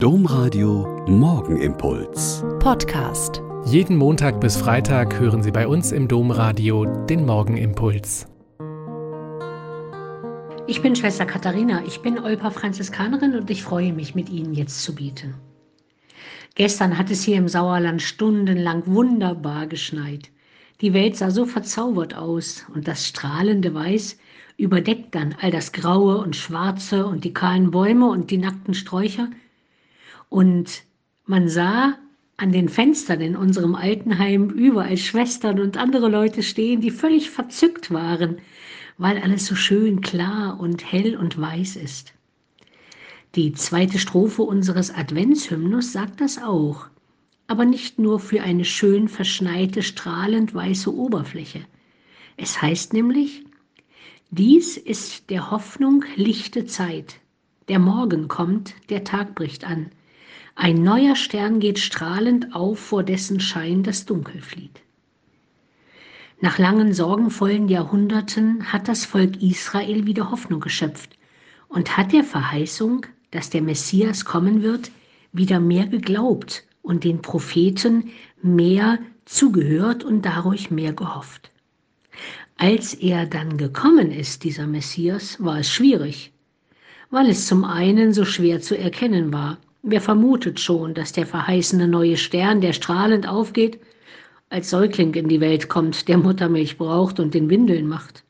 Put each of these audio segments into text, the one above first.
Domradio Morgenimpuls. Podcast. Jeden Montag bis Freitag hören Sie bei uns im Domradio den Morgenimpuls. Ich bin Schwester Katharina, ich bin Olpa Franziskanerin und ich freue mich, mit Ihnen jetzt zu bieten. Gestern hat es hier im Sauerland stundenlang wunderbar geschneit. Die Welt sah so verzaubert aus und das strahlende Weiß überdeckt dann all das Graue und Schwarze und die kahlen Bäume und die nackten Sträucher – und man sah an den Fenstern in unserem Altenheim überall Schwestern und andere Leute stehen, die völlig verzückt waren, weil alles so schön klar und hell und weiß ist. Die zweite Strophe unseres Adventshymnus sagt das auch, aber nicht nur für eine schön verschneite, strahlend weiße Oberfläche. Es heißt nämlich, dies ist der Hoffnung lichte Zeit. Der Morgen kommt, der Tag bricht an. Ein neuer Stern geht strahlend auf, vor dessen Schein das Dunkel flieht. Nach langen sorgenvollen Jahrhunderten hat das Volk Israel wieder Hoffnung geschöpft und hat der Verheißung, dass der Messias kommen wird, wieder mehr geglaubt und den Propheten mehr zugehört und dadurch mehr gehofft. Als er dann gekommen ist, dieser Messias, war es schwierig, weil es zum einen so schwer zu erkennen war, Wer vermutet schon, dass der verheißene neue Stern, der strahlend aufgeht, als Säugling in die Welt kommt, der Muttermilch braucht und den Windeln macht?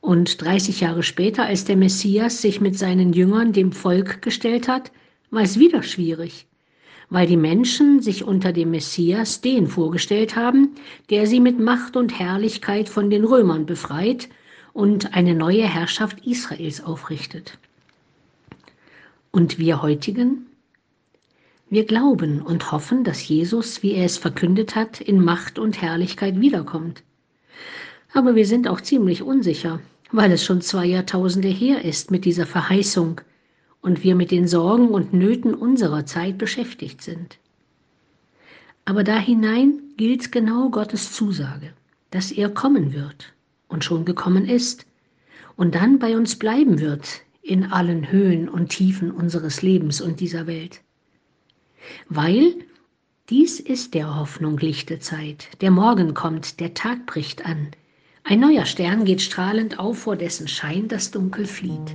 Und 30 Jahre später, als der Messias sich mit seinen Jüngern dem Volk gestellt hat, war es wieder schwierig, weil die Menschen sich unter dem Messias den vorgestellt haben, der sie mit Macht und Herrlichkeit von den Römern befreit und eine neue Herrschaft Israels aufrichtet. Und wir heutigen? Wir glauben und hoffen, dass Jesus, wie er es verkündet hat, in Macht und Herrlichkeit wiederkommt. Aber wir sind auch ziemlich unsicher, weil es schon zwei Jahrtausende her ist mit dieser Verheißung und wir mit den Sorgen und Nöten unserer Zeit beschäftigt sind. Aber da hinein gilt genau Gottes Zusage, dass er kommen wird und schon gekommen ist und dann bei uns bleiben wird in allen Höhen und Tiefen unseres Lebens und dieser Welt. Weil dies ist der Hoffnung lichte Zeit. Der Morgen kommt, der Tag bricht an. Ein neuer Stern geht strahlend auf, vor dessen Schein das Dunkel flieht.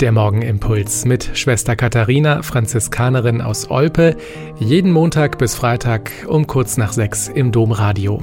Der Morgenimpuls mit Schwester Katharina, Franziskanerin aus Olpe, jeden Montag bis Freitag um kurz nach sechs im Domradio.